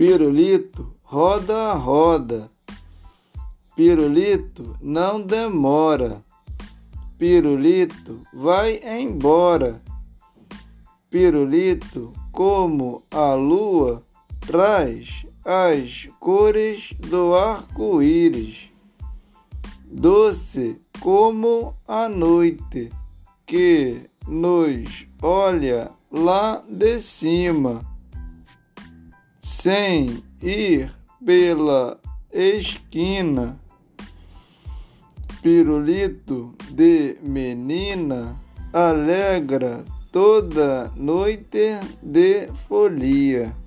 Pirulito roda, roda. Pirulito não demora. Pirulito vai embora. Pirulito, como a lua, traz as cores do arco-íris. Doce como a noite que nos olha lá de cima sem ir pela esquina. Pirulito de menina alegra toda noite de folia.